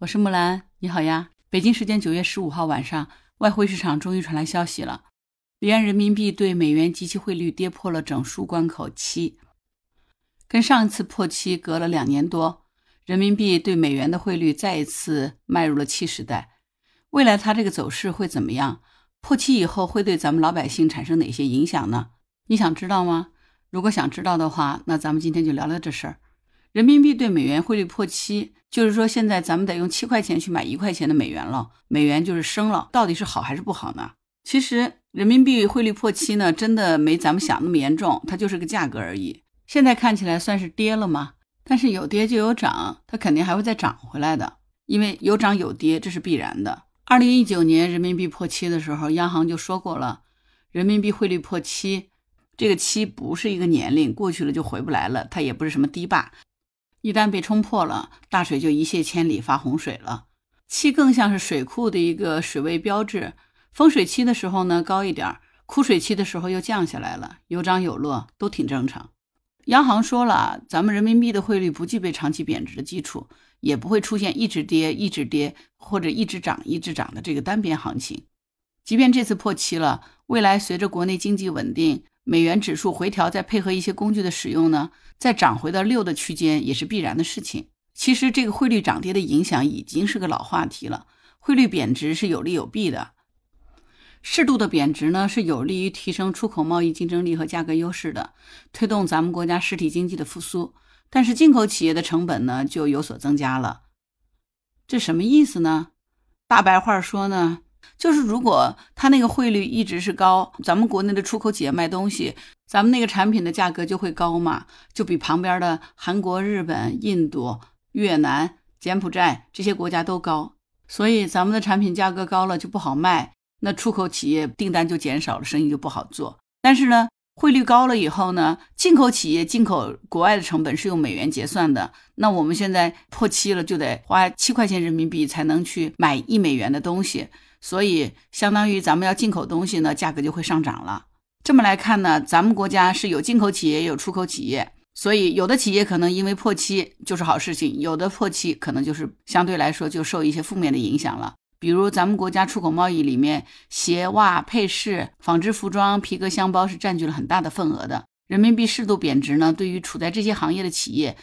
我是木兰，你好呀。北京时间九月十五号晚上，外汇市场终于传来消息了，离岸人民币对美元即期汇率跌破了整数关口七，跟上一次破七隔了两年多，人民币对美元的汇率再一次迈入了七时代。未来它这个走势会怎么样？破七以后会对咱们老百姓产生哪些影响呢？你想知道吗？如果想知道的话，那咱们今天就聊聊这事儿。人民币对美元汇率破七，就是说现在咱们得用七块钱去买一块钱的美元了，美元就是升了，到底是好还是不好呢？其实人民币汇率破七呢，真的没咱们想那么严重，它就是个价格而已。现在看起来算是跌了吗？但是有跌就有涨，它肯定还会再涨回来的，因为有涨有跌，这是必然的。二零一九年人民币破七的时候，央行就说过了，人民币汇率破七，这个七不是一个年龄，过去了就回不来了，它也不是什么堤坝。一旦被冲破了，大水就一泻千里，发洪水了。七更像是水库的一个水位标志，丰水期的时候呢高一点，枯水期的时候又降下来了，有涨有落，都挺正常。央行说了，咱们人民币的汇率不具备长期贬值的基础，也不会出现一直跌一直跌或者一直涨一直涨的这个单边行情。即便这次破七了，未来随着国内经济稳定。美元指数回调，再配合一些工具的使用呢，再涨回到六的区间也是必然的事情。其实这个汇率涨跌的影响已经是个老话题了。汇率贬值是有利有弊的，适度的贬值呢是有利于提升出口贸易竞争力和价格优势的，推动咱们国家实体经济的复苏。但是进口企业的成本呢就有所增加了，这什么意思呢？大白话说呢？就是如果它那个汇率一直是高，咱们国内的出口企业卖东西，咱们那个产品的价格就会高嘛，就比旁边的韩国、日本、印度、越南、柬埔寨这些国家都高。所以咱们的产品价格高了就不好卖，那出口企业订单就减少了，生意就不好做。但是呢，汇率高了以后呢，进口企业进口国外的成本是用美元结算的，那我们现在破七了，就得花七块钱人民币才能去买一美元的东西。所以，相当于咱们要进口东西呢，价格就会上涨了。这么来看呢，咱们国家是有进口企业，也有出口企业。所以，有的企业可能因为破期就是好事情，有的破期可能就是相对来说就受一些负面的影响了。比如，咱们国家出口贸易里面，鞋袜配饰、纺织服装、皮革箱包是占据了很大的份额的。人民币适度贬值呢，对于处在这些行业的企业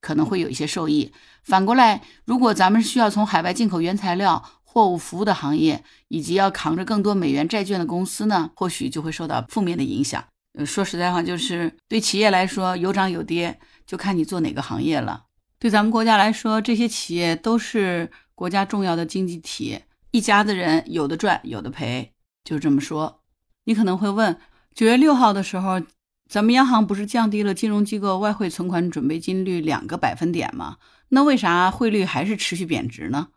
可能会有一些受益。反过来，如果咱们需要从海外进口原材料，货物服务的行业，以及要扛着更多美元债券的公司呢，或许就会受到负面的影响。说实在话，就是对企业来说有涨有跌，就看你做哪个行业了。对咱们国家来说，这些企业都是国家重要的经济体，一家子人有的赚有的赔，就这么说。你可能会问，九月六号的时候，咱们央行不是降低了金融机构外汇存款准备金率两个百分点吗？那为啥汇率还是持续贬值呢？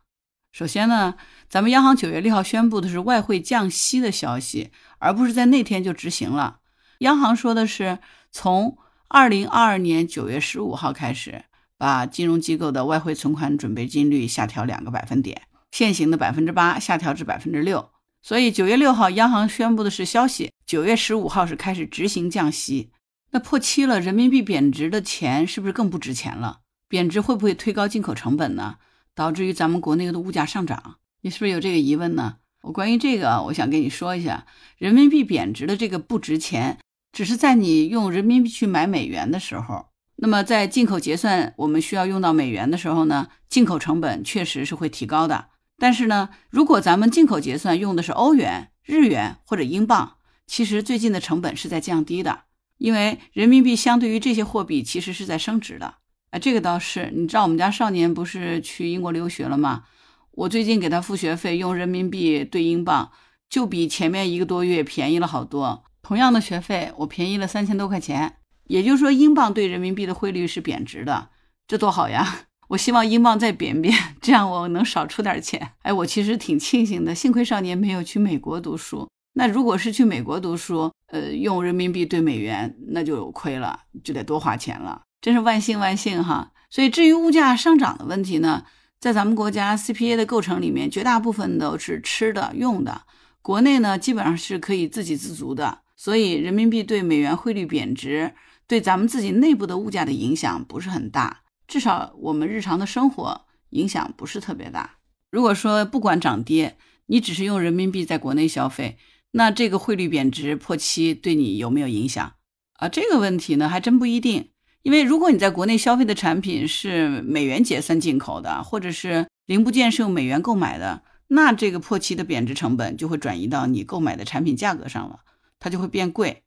首先呢，咱们央行九月六号宣布的是外汇降息的消息，而不是在那天就执行了。央行说的是从二零二二年九月十五号开始，把金融机构的外汇存款准备金率下调两个百分点，现行的百分之八下调至百分之六。所以九月六号央行宣布的是消息，九月十五号是开始执行降息。那破七了，人民币贬值的钱是不是更不值钱了？贬值会不会推高进口成本呢？导致于咱们国内的物价上涨，你是不是有这个疑问呢？我关于这个，我想跟你说一下，人民币贬值的这个不值钱，只是在你用人民币去买美元的时候，那么在进口结算我们需要用到美元的时候呢，进口成本确实是会提高的。但是呢，如果咱们进口结算用的是欧元、日元或者英镑，其实最近的成本是在降低的，因为人民币相对于这些货币其实是在升值的。啊，这个倒是，你知道我们家少年不是去英国留学了吗？我最近给他付学费，用人民币兑英镑，就比前面一个多月便宜了好多。同样的学费，我便宜了三千多块钱。也就是说，英镑对人民币的汇率是贬值的，这多好呀！我希望英镑再贬贬，这样我能少出点钱。哎，我其实挺庆幸的，幸亏少年没有去美国读书。那如果是去美国读书，呃，用人民币兑美元，那就亏了，就得多花钱了。真是万幸万幸哈！所以至于物价上涨的问题呢，在咱们国家 CPA 的构成里面，绝大部分都是吃的用的，国内呢基本上是可以自给自足的。所以人民币对美元汇率贬值，对咱们自己内部的物价的影响不是很大，至少我们日常的生活影响不是特别大。如果说不管涨跌，你只是用人民币在国内消费，那这个汇率贬值破七对你有没有影响啊？这个问题呢，还真不一定。因为如果你在国内消费的产品是美元结算进口的，或者是零部件是用美元购买的，那这个破七的贬值成本就会转移到你购买的产品价格上了，它就会变贵。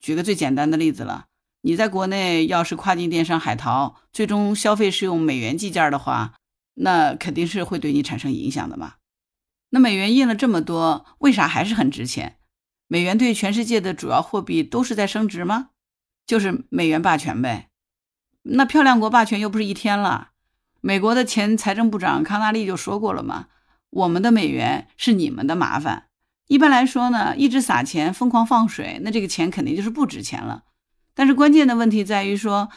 举个最简单的例子了，你在国内要是跨境电商海淘，最终消费是用美元计件的话，那肯定是会对你产生影响的嘛。那美元印了这么多，为啥还是很值钱？美元对全世界的主要货币都是在升值吗？就是美元霸权呗，那漂亮国霸权又不是一天了。美国的前财政部长康纳利就说过了嘛，我们的美元是你们的麻烦。一般来说呢，一直撒钱，疯狂放水，那这个钱肯定就是不值钱了。但是关键的问题在于说，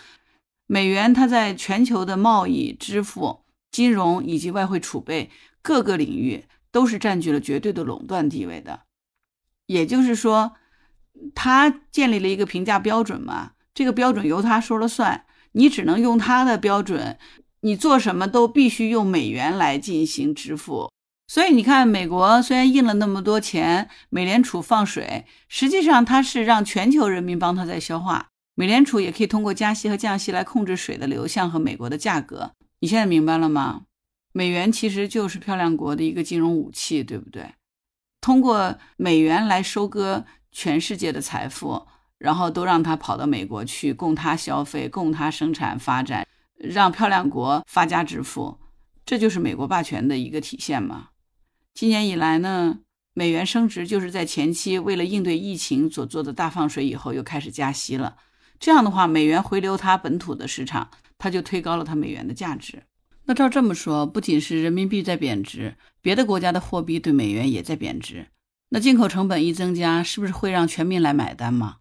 美元它在全球的贸易、支付、金融以及外汇储备各个领域都是占据了绝对的垄断地位的。也就是说。他建立了一个评价标准嘛，这个标准由他说了算，你只能用他的标准，你做什么都必须用美元来进行支付。所以你看，美国虽然印了那么多钱，美联储放水，实际上它是让全球人民帮他在消化。美联储也可以通过加息和降息来控制水的流向和美国的价格。你现在明白了吗？美元其实就是漂亮国的一个金融武器，对不对？通过美元来收割。全世界的财富，然后都让他跑到美国去，供他消费，供他生产发展，让漂亮国发家致富，这就是美国霸权的一个体现嘛。今年以来呢，美元升值就是在前期为了应对疫情所做的大放水以后，又开始加息了。这样的话，美元回流它本土的市场，它就推高了它美元的价值。那照这么说，不仅是人民币在贬值，别的国家的货币对美元也在贬值。那进口成本一增加，是不是会让全民来买单吗？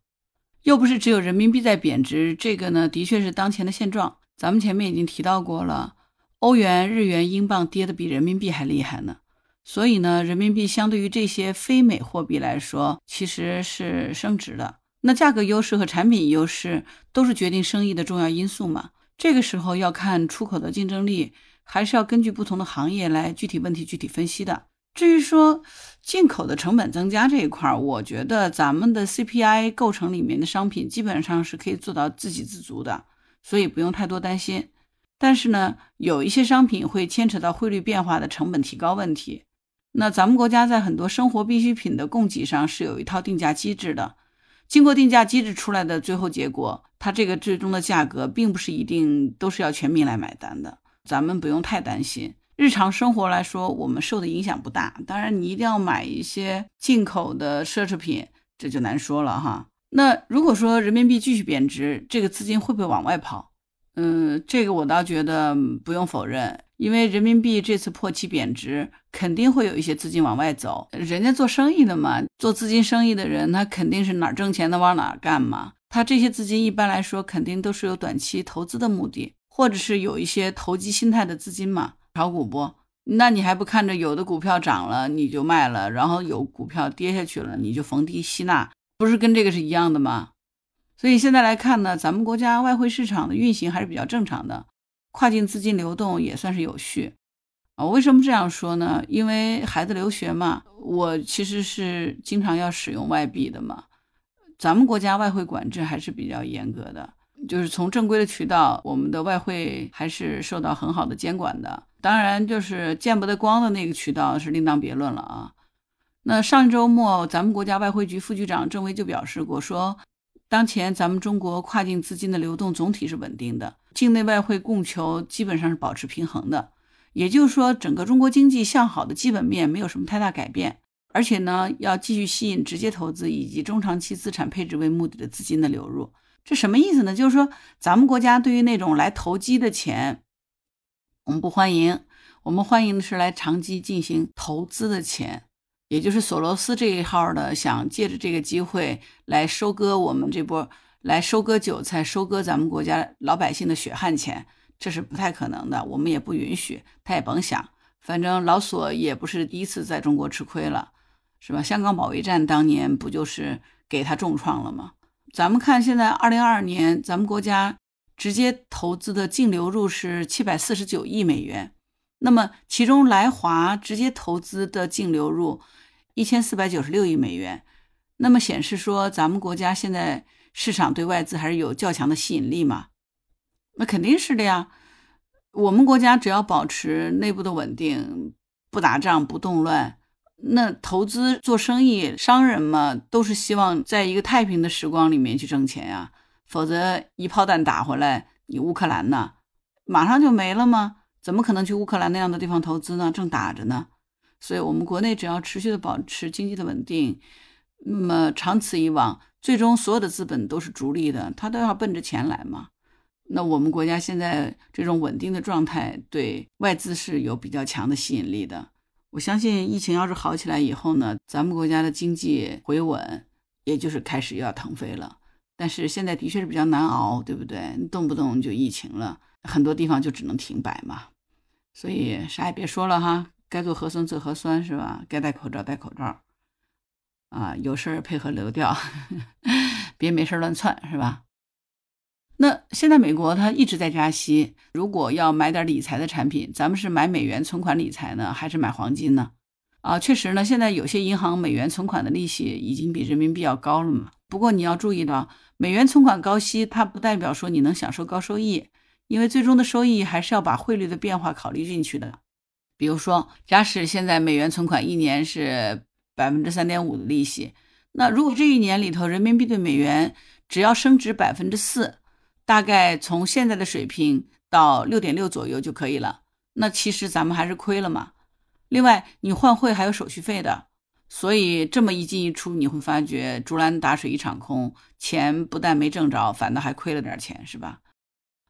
又不是只有人民币在贬值，这个呢，的确是当前的现状。咱们前面已经提到过了，欧元、日元、英镑跌得比人民币还厉害呢。所以呢，人民币相对于这些非美货币来说，其实是升值的。那价格优势和产品优势都是决定生意的重要因素嘛。这个时候要看出口的竞争力，还是要根据不同的行业来具体问题具体分析的。至于说进口的成本增加这一块儿，我觉得咱们的 CPI 构成里面的商品基本上是可以做到自给自足的，所以不用太多担心。但是呢，有一些商品会牵扯到汇率变化的成本提高问题。那咱们国家在很多生活必需品的供给上是有一套定价机制的，经过定价机制出来的最后结果，它这个最终的价格并不是一定都是要全民来买单的，咱们不用太担心。日常生活来说，我们受的影响不大。当然，你一定要买一些进口的奢侈品，这就难说了哈。那如果说人民币继续贬值，这个资金会不会往外跑？嗯，这个我倒觉得不用否认，因为人民币这次破七贬值，肯定会有一些资金往外走。人家做生意的嘛，做资金生意的人，他肯定是哪儿挣钱的往哪儿干嘛。他这些资金一般来说，肯定都是有短期投资的目的，或者是有一些投机心态的资金嘛。炒股不？那你还不看着有的股票涨了你就卖了，然后有股票跌下去了你就逢低吸纳，不是跟这个是一样的吗？所以现在来看呢，咱们国家外汇市场的运行还是比较正常的，跨境资金流动也算是有序啊。为什么这样说呢？因为孩子留学嘛，我其实是经常要使用外币的嘛，咱们国家外汇管制还是比较严格的。就是从正规的渠道，我们的外汇还是受到很好的监管的。当然，就是见不得光的那个渠道是另当别论了啊。那上周末，咱们国家外汇局副局长郑维就表示过，说当前咱们中国跨境资金的流动总体是稳定的，境内外汇供求基本上是保持平衡的。也就是说，整个中国经济向好的基本面没有什么太大改变，而且呢，要继续吸引直接投资以及中长期资产配置为目的的资金的流入。这什么意思呢？就是说，咱们国家对于那种来投机的钱，我们不欢迎。我们欢迎的是来长期进行投资的钱，也就是索罗斯这一号的，想借着这个机会来收割我们这波，来收割韭菜，收割咱们国家老百姓的血汗钱，这是不太可能的。我们也不允许，他也甭想。反正老索也不是第一次在中国吃亏了，是吧？香港保卫战当年不就是给他重创了吗？咱们看，现在二零二二年，咱们国家直接投资的净流入是七百四十九亿美元，那么其中来华直接投资的净流入一千四百九十六亿美元，那么显示说咱们国家现在市场对外资还是有较强的吸引力嘛？那肯定是的呀。我们国家只要保持内部的稳定，不打仗不动乱，那投资做生意，商人嘛都是希望在一个太平的时光里面去挣钱呀。否则一炮弹打回来，你乌克兰呢，马上就没了吗？怎么可能去乌克兰那样的地方投资呢？正打着呢。所以，我们国内只要持续的保持经济的稳定，那么长此以往，最终所有的资本都是逐利的，他都要奔着钱来嘛。那我们国家现在这种稳定的状态，对外资是有比较强的吸引力的。我相信疫情要是好起来以后呢，咱们国家的经济回稳，也就是开始又要腾飞了。但是现在的确是比较难熬，对不对？动不动就疫情了，很多地方就只能停摆嘛。所以啥也别说了哈，该做核酸做核酸是吧？该戴口罩戴口罩，啊，有事儿配合流调，别没事乱窜是吧？那现在美国它一直在加息，如果要买点理财的产品，咱们是买美元存款理财呢，还是买黄金呢？啊，确实呢，现在有些银行美元存款的利息已经比人民币要高了嘛。不过你要注意到，美元存款高息，它不代表说你能享受高收益，因为最终的收益还是要把汇率的变化考虑进去的。比如说，假使现在美元存款一年是百分之三点五的利息，那如果这一年里头人民币对美元只要升值百分之四。大概从现在的水平到六点六左右就可以了。那其实咱们还是亏了嘛。另外，你换汇还有手续费的，所以这么一进一出，你会发觉竹篮打水一场空，钱不但没挣着，反倒还亏了点钱，是吧？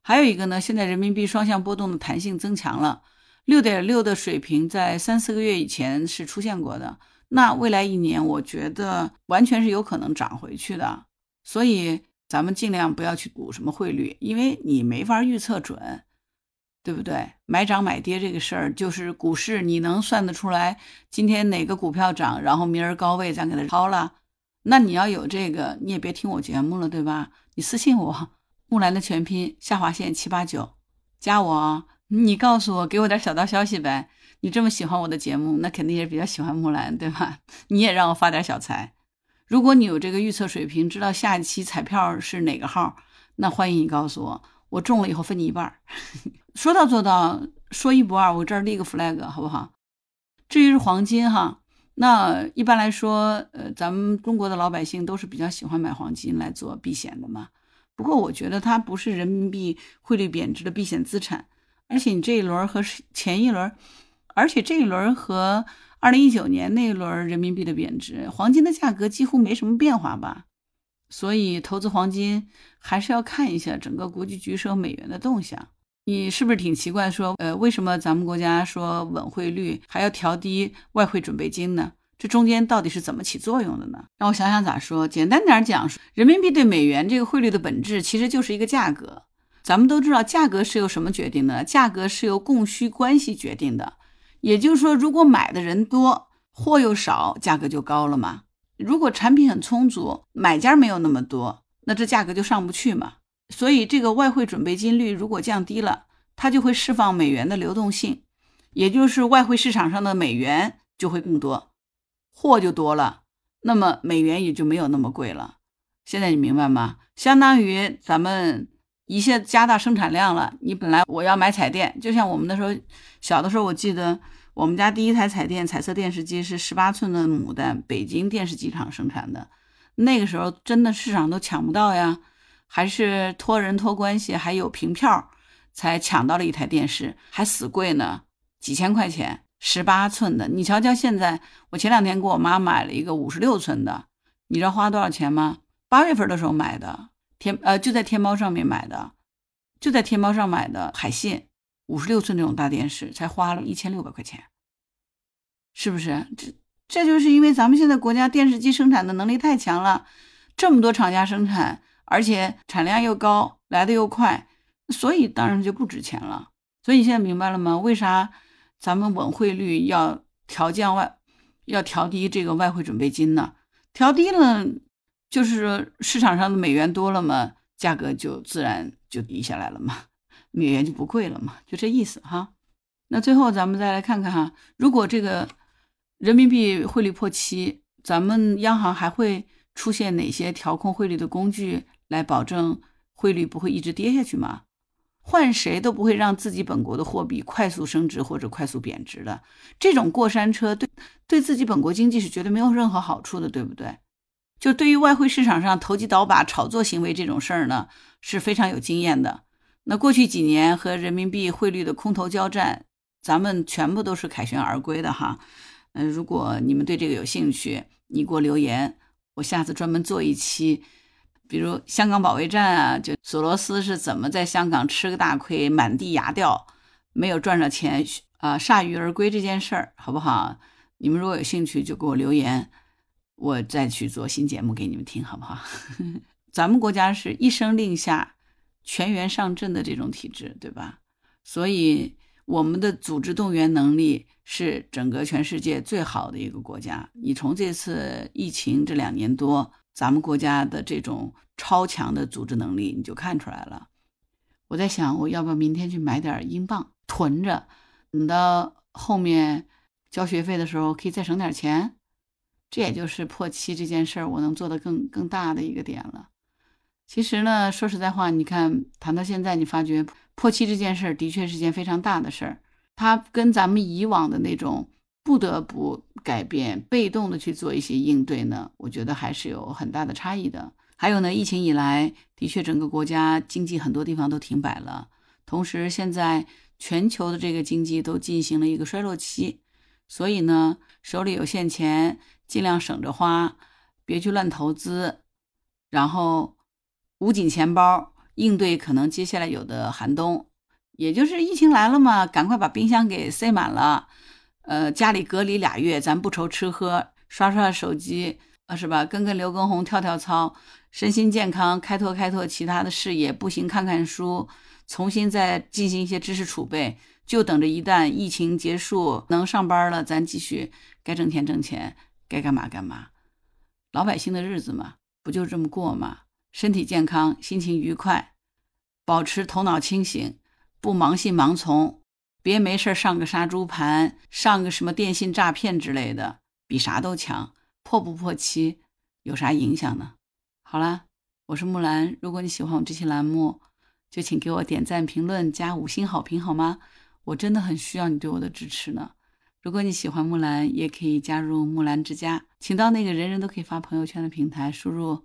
还有一个呢，现在人民币双向波动的弹性增强了，六点六的水平在三四个月以前是出现过的，那未来一年我觉得完全是有可能涨回去的，所以。咱们尽量不要去赌什么汇率，因为你没法预测准，对不对？买涨买跌这个事儿，就是股市，你能算得出来今天哪个股票涨，然后明儿高位咱给它抛了？那你要有这个，你也别听我节目了，对吧？你私信我，木兰的全拼下划线七八九，加我，你告诉我，给我点小道消息呗。你这么喜欢我的节目，那肯定也比较喜欢木兰，对吧？你也让我发点小财。如果你有这个预测水平，知道下一期彩票是哪个号，那欢迎你告诉我，我中了以后分你一半。说到做到，说一不二，我这儿立个 flag 好不好？至于是黄金哈，那一般来说，呃，咱们中国的老百姓都是比较喜欢买黄金来做避险的嘛。不过我觉得它不是人民币汇率贬值的避险资产，而且你这一轮和前一轮，而且这一轮和。二零一九年那一轮人民币的贬值，黄金的价格几乎没什么变化吧？所以投资黄金还是要看一下整个国际局势和美元的动向。你是不是挺奇怪？说，呃，为什么咱们国家说稳汇率还要调低外汇准备金呢？这中间到底是怎么起作用的呢？让我想想咋说。简单点讲，人民币对美元这个汇率的本质其实就是一个价格。咱们都知道，价格是由什么决定的？价格是由供需关系决定的。也就是说，如果买的人多，货又少，价格就高了嘛。如果产品很充足，买家没有那么多，那这价格就上不去嘛。所以，这个外汇准备金率如果降低了，它就会释放美元的流动性，也就是外汇市场上的美元就会更多，货就多了，那么美元也就没有那么贵了。现在你明白吗？相当于咱们。一下加大生产量了。你本来我要买彩电，就像我们那时候小的时候，我记得我们家第一台彩电彩色电视机是十八寸的母的，北京电视机厂生产的。那个时候真的市场都抢不到呀，还是托人托关系，还有凭票才抢到了一台电视，还死贵呢，几千块钱，十八寸的。你瞧瞧现在，我前两天给我妈买了一个五十六寸的，你知道花多少钱吗？八月份的时候买的。天呃，就在天猫上面买的，就在天猫上买的海信五十六寸这种大电视，才花了一千六百块钱，是不是？这这就是因为咱们现在国家电视机生产的能力太强了，这么多厂家生产，而且产量又高，来的又快，所以当然就不值钱了。所以现在明白了吗？为啥咱们稳汇率要调降外，要调低这个外汇准备金呢？调低了。就是市场上的美元多了嘛，价格就自然就低下来了嘛，美元就不贵了嘛，就这意思哈。那最后咱们再来看看哈，如果这个人民币汇率破七，咱们央行还会出现哪些调控汇率的工具来保证汇率不会一直跌下去吗？换谁都不会让自己本国的货币快速升值或者快速贬值的，这种过山车对对自己本国经济是绝对没有任何好处的，对不对？就对于外汇市场上投机倒把、炒作行为这种事儿呢，是非常有经验的。那过去几年和人民币汇率的空头交战，咱们全部都是凯旋而归的哈。嗯，如果你们对这个有兴趣，你给我留言，我下次专门做一期，比如香港保卫战啊，就索罗斯是怎么在香港吃个大亏，满地牙掉，没有赚着钱啊，铩羽而归这件事儿，好不好？你们如果有兴趣，就给我留言。我再去做新节目给你们听，好不好？咱们国家是一声令下，全员上阵的这种体制，对吧？所以我们的组织动员能力是整个全世界最好的一个国家。你从这次疫情这两年多，咱们国家的这种超强的组织能力，你就看出来了。我在想，我要不要明天去买点英镑囤着，等到后面交学费的时候可以再省点钱。这也就是破七这件事儿，我能做的更更大的一个点了。其实呢，说实在话，你看谈到现在，你发觉破七这件事儿的确是件非常大的事儿。它跟咱们以往的那种不得不改变、被动的去做一些应对呢，我觉得还是有很大的差异的。还有呢，疫情以来，的确整个国家经济很多地方都停摆了，同时现在全球的这个经济都进行了一个衰落期，所以呢，手里有现钱。尽量省着花，别去乱投资，然后捂紧钱包，应对可能接下来有的寒冬。也就是疫情来了嘛，赶快把冰箱给塞满了，呃，家里隔离俩月，咱不愁吃喝，刷刷手机啊，是吧？跟跟刘畊宏跳跳操，身心健康，开拓开拓其他的事业，步行看看书，重新再进行一些知识储备，就等着一旦疫情结束，能上班了，咱继续该挣钱挣钱。该干嘛干嘛，老百姓的日子嘛，不就这么过吗？身体健康，心情愉快，保持头脑清醒，不盲信盲从，别没事上个杀猪盘，上个什么电信诈骗之类的，比啥都强。破不破期有啥影响呢？好了，我是木兰，如果你喜欢我这期栏目，就请给我点赞、评论、加五星好评好吗？我真的很需要你对我的支持呢。如果你喜欢木兰，也可以加入木兰之家，请到那个人人都可以发朋友圈的平台，输入